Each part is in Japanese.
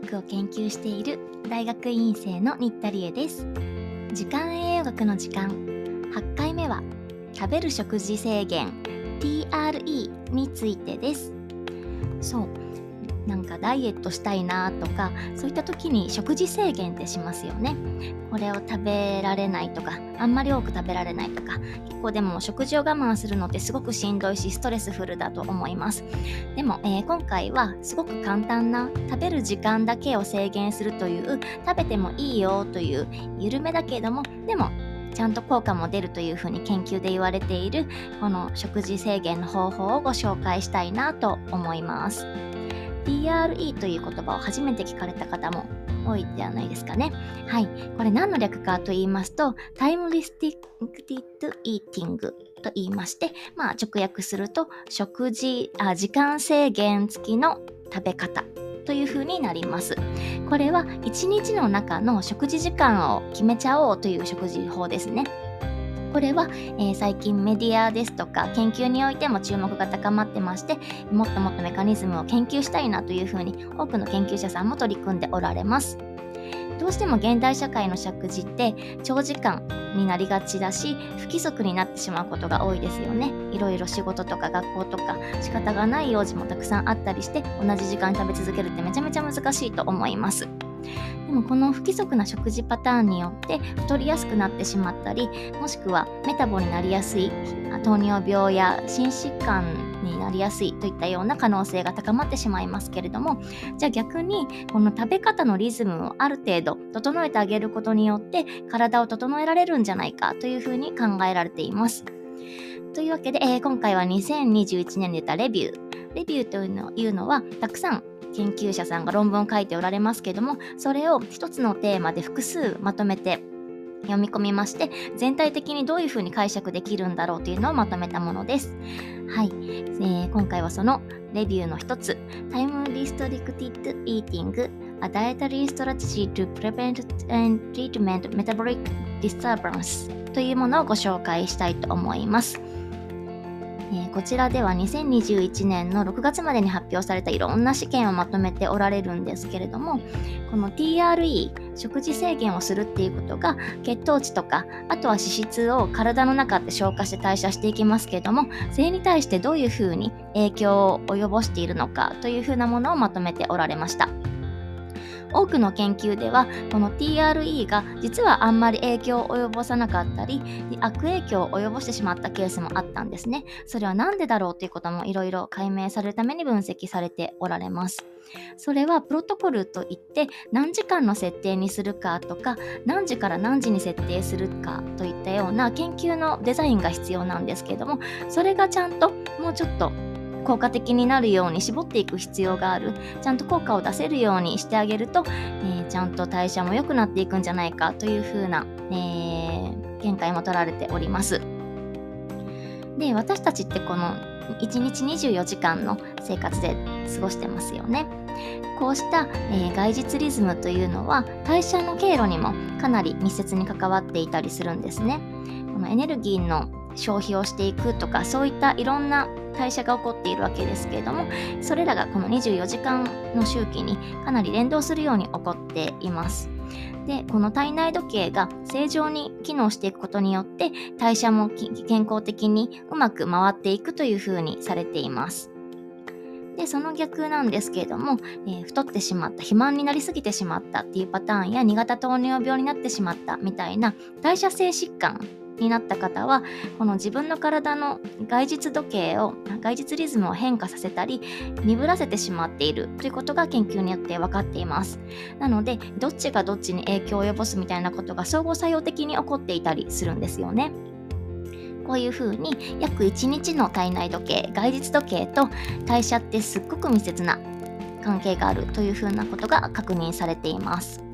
学を研究している大学院生の新田理恵です。時間栄養学の時間。8回目は食べる食事制限 TRE についてです。そう。なんかダイエットしたいなとかそういった時に食事制限ってしますよねこれを食べられないとかあんまり多く食べられないとか結構でも食事を我慢するのってすごくしんどいしストレスフルだと思いますでも、えー、今回はすごく簡単な食べる時間だけを制限するという食べてもいいよという緩めだけれどもでもちゃんと効果も出るというふうに研究で言われているこの食事制限の方法をご紹介したいなと思います。TRE という言葉を初めて聞かれた方も多いではないですかね。はい。これ何の略かと言いますと、タイムリスティックイーティングと言いまして、まあ直訳すると、食事、あ時間制限付きの食べ方という風になります。これは1日の中の食事時間を決めちゃおうという食事法ですね。これは、えー、最近メディアですとか研究においても注目が高まってましてもっともっとメカニズムを研究したいなというふうに多くの研究者さんも取り組んでおられます。どうしても現代社会の食事って長時間になりがちだし不規則になってしまうことが多いですよねいろいろ仕事とか学校とか仕方がない用事もたくさんあったりして同じ時間食べ続けるってめちゃめちゃ難しいと思いますでもこの不規則な食事パターンによって太りやすくなってしまったりもしくはメタボになりやすい糖尿病や心疾患になりやすいといったような可能性が高まってしまいますけれどもじゃあ逆にこの食べ方のリズムをある程度整えてあげることによって体を整えられるんじゃないかというふうに考えられています。というわけで、えー、今回は2021年に出たレビュー。レビューというのはたくさん研究者さんが論文を書いておられますけどもそれを一つのテーマで複数まとめて読み込みまして全体的にどういうふうに解釈できるんだろうというのをまとめたものです。はい、えー、今回はそのレビューの一つ Time Restricted Eating A Dietary Strategy to Prevent and Treatment Metabolic Disturbance というものをご紹介したいと思います。え、こちらでは2021年の6月までに発表されたいろんな試験をまとめておられるんですけれどもこの TRE 食事制限をするっていうことが血糖値とかあとは脂質を体の中で消化して代謝していきますけれどもそれに対してどういうふうに影響を及ぼしているのかというふうなものをまとめておられました。多くの研究ではこの TRE が実はあんまり影響を及ぼさなかったり悪影響を及ぼしてしまったケースもあったんですね。それは何でだろうということもいろいろ解明されるために分析されておられます。それはプロトコルといって何時間の設定にするかとか何時から何時に設定するかといったような研究のデザインが必要なんですけれどもそれがちゃんともうちょっと効果的になるように絞っていく必要がある。ちゃんと効果を出せるようにしてあげると、えー、ちゃんと代謝も良くなっていくんじゃないかというふうな、えー、見解も取られております。で私たちってこの1日24時間の生活で過ごしてますよね。こうした、えー、外実リズムというのは代謝の経路にもかなり密接に関わっていたりするんですね。このエネルギーの消費をしていくとかそういったいろんな代謝が起こっているわけですけれどもそれらがこの24時間の周期にかなり連動するように起こっています。でこの体内時計が正常に機能していくことによって代謝も健康的にうまく回っていくというふうにされています。でその逆なんですけれども、えー、太ってしまった肥満になりすぎてしまったっていうパターンや2型糖尿病になってしまったみたいな代謝性疾患になった方はこの自分の体の外実時計を外実リズムを変化させたり鈍らせてしまっているということが研究によって分かっています。なのでどっちがどっちに影響を及ぼすみたいなことが相互作用的に起こっていたりするんですよね。こういうふうに約1日の体内時計外実時計と代謝ってすっごく密接な関係があるというふうなことが確認されています。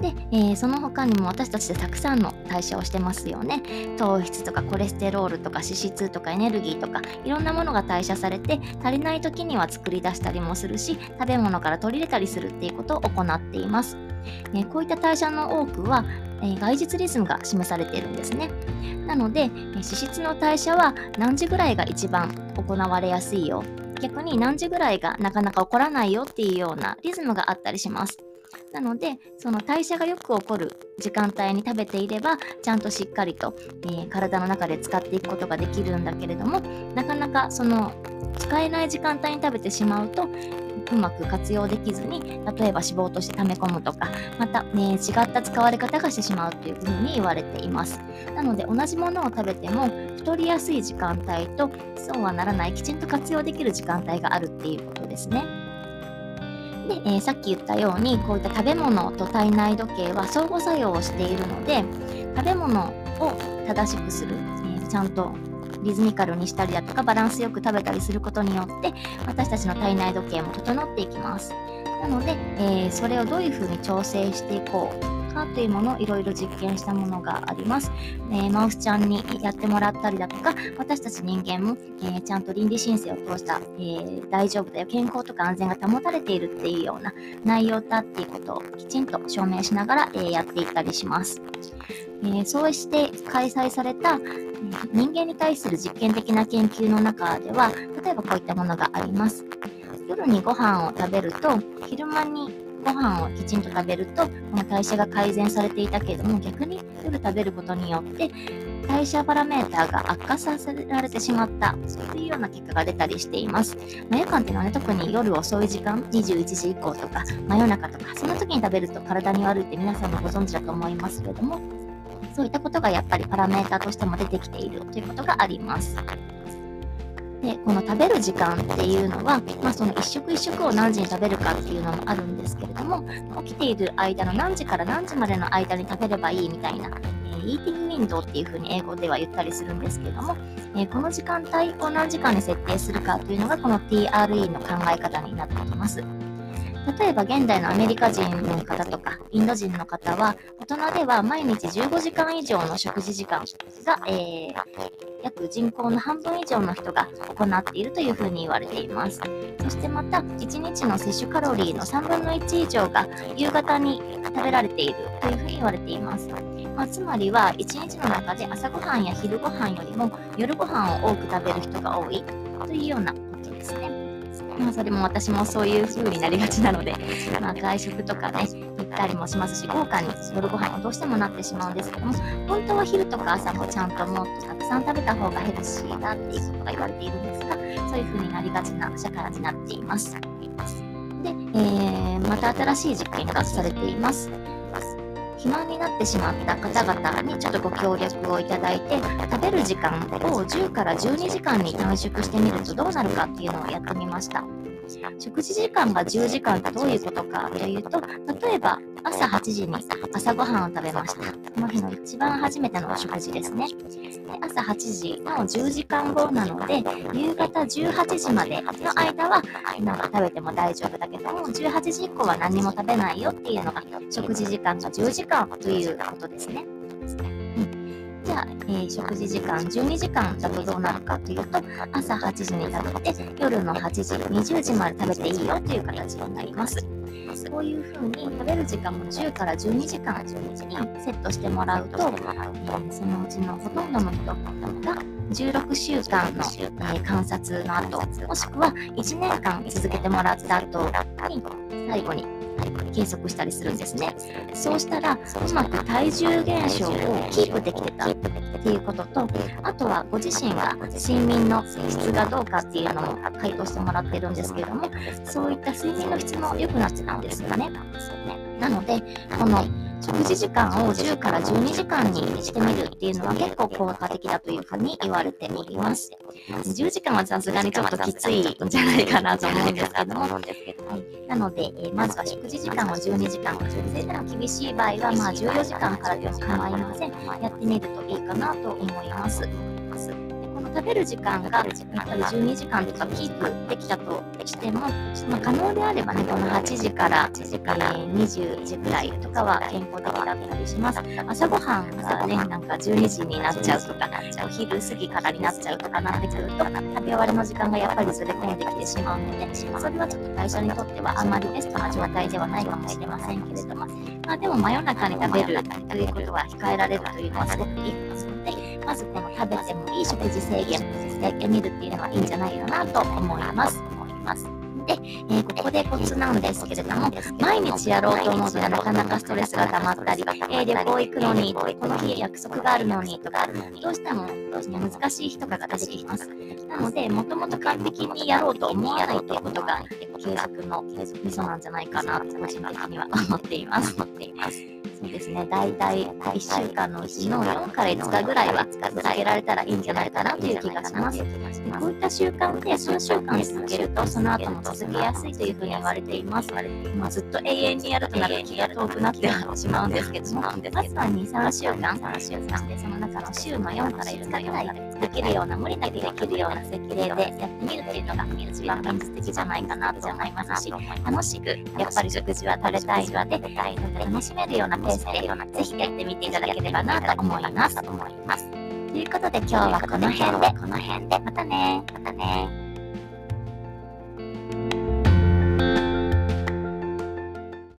で、えー、その他にも私たちでたくさんの代謝をしてますよね。糖質とかコレステロールとか脂質とかエネルギーとかいろんなものが代謝されて足りない時には作り出したりもするし食べ物から取り入れたりするっていうことを行っています、え、こういった代謝の多くは、えー、外実リズムが示されているんですね。なので、脂質の代謝は何時ぐらいが一番行われやすいよ。逆に何時ぐらいがなかなか起こらないよっていうようなリズムがあったりします。なので、その代謝がよく起こる時間帯に食べていれば、ちゃんとしっかりと、えー、体の中で使っていくことができるんだけれども、なかなかその使えない時間帯に食べてしまうと、うまく活用できずに、例えば脂肪として溜め込むとか、また、ね、違った使われ方がしてしまうというふうに言われています。なので、同じものを食べても、太りやすい時間帯と、そうはならない、きちんと活用できる時間帯があるっていうことですね。で、えー、さっき言ったようにこういった食べ物と体内時計は相互作用をしているので食べ物を正しくする、えー、ちゃんとリズミカルにしたりだとかバランスよく食べたりすることによって私たちの体内時計も整っていきます。なので、えー、それをどういうふうに調整していこうかというものをいろいろ実験したものがあります。えー、マウスちゃんにやってもらったりだとか、私たち人間も、えー、ちゃんと倫理申請を通した、えー、大丈夫だよ、健康とか安全が保たれているっていうような内容だっていうことをきちんと証明しながら、えやっていったりします。えそうして開催された人間に対する実験的な研究の中では、例えばこういったものがあります。夜にご飯を食べると、昼間にご飯をきちんと食べると、この代謝が改善されていたけれども、逆に夜食べることによって、代謝パラメーターが悪化させられてしまったというような結果が出たりしています。ま、夜間っていうのはね、特に夜遅い時間、21時以降とか、真夜中とか、その時に食べると体に悪いって皆さんもご存知だと思いますけれども、そういったことがやっぱりパラメーターとしても出てきているということがあります。でこの食べる時間っていうのは、まあ、その一食一食を何時に食べるかっていうのもあるんですけれども起きている間の何時から何時までの間に食べればいいみたいな、えー、イーティングウィンドウっていうふうに英語では言ったりするんですけれども、えー、この時間帯を何時間に設定するかというのがこの TRE の考え方になってきます。例えば現代のアメリカ人の方とかインド人の方は大人では毎日15時間以上の食事時間が、えー、約人口の半分以上の人が行っているというふうに言われています。そしてまた1日の摂取カロリーの3分の1以上が夕方に食べられているというふうに言われています。まあ、つまりは1日の中で朝ごはんや昼ごはんよりも夜ごはんを多く食べる人が多いというような。まあ、それも私もそういう風になりがちなので、まあ、外食とかね、行ったりもしますし、豪華に夜ご飯はどうしてもなってしまうんですけども、本当は昼とか朝もちゃんともっとたくさん食べた方がヘルシーだっていうことが言われているんですが、そういう風になりがちな社会になっています。で、えー、また新しい実験がされています。肥満になってしまった方々にちょっとご協力をいただいて食べる時間を10から12時間に短縮してみるとどうなるかっていうのをやってみました。食事時間が10時間ってどういうことかというと、例えば朝8時に朝ごはんを食べました。この日の一番初めてのお食事ですね。で朝8時の10時間後なので、夕方18時までの間はなんか食べても大丈夫だけども、18時以降は何も食べないよっていうのが食事時間が10時間ということですね。じゃあ、えー、食事時間12時間だとどうなるかというと、朝8時に食べて、夜の8時、20時まで食べていいよという形になります。こういうふうに食べる時間も10から12時間12時にセットしてもらうと、えー、そのうちのほとんどの人が16週間の、えー、観察の後、もしくは1年間続けてもらった後に最後に計測したりするんですね。そうしたら、うまく体重減少をキープできてたっていうことと、あとはご自身が睡眠の質がどうかっていうのも回答してもらってるんですけれども、そういった睡眠の質も良くなってたんですよね。なので、この食事時間を10から12時間にしてみるっていうのは結構効果的だというふうに言われております。10時間はさすがにちょっときついんじゃないかなと思うんですけども、なので、え、まずは食事時間を12時間、それでも厳しい場合はまあ14時間からでも構いません。やってみるといいかなと思います。食べる時間が12時間とかキープできたとしても、まあ、可能であればね、この8時から8時、えー、20時くらいとかは健康的だったりします。朝ごはんがね、なんか12時になっちゃうとか、お昼過ぎからになっちゃうとかなってくると、食べ終わりの時間がやっぱりずれ込んできてしまうので、それはちょっと会社にとってはあまりベストな状態ではないかもしれませんけれども、まあ、でも真夜中に食べるということは控えられるというのはすごくいいですので、まずこの食べてもいい食事制限してみるっていうのはいいんじゃないかなと思います。で、えー、ここでコツなんですけれども、毎日やろうと思うとなかなかストレスが溜まったり、えー、旅行行くのに、この日約束があるのにとか、どうしてもどうしても難しい日とかが出てきます。なので、もともと完璧にやろうと思わないということが、継続のミソなんじゃないかなと、個人的には。思っています。そうですね、大体1週間のうちの4から5日ぐらいは続けられたらいいんじゃないかなという気がします。こういった習慣で数週間続けると、その後も続けやすいというふうに言われています。まあ、ずっと永遠にやるとなると気が遠くなってしまうんですけども、まずは2、3週間、3週間で、その中の週の4から5日ぐらい続けるような、無理なくできるような設定でやってみるっていうのが一番現実的じゃないかなと思いますし、楽しく、やっぱり食事は食べたいので、楽しめるようなペースで、ぜひやってみていただければなと思います。ということで今日はこの辺で、この辺で、またね、またね。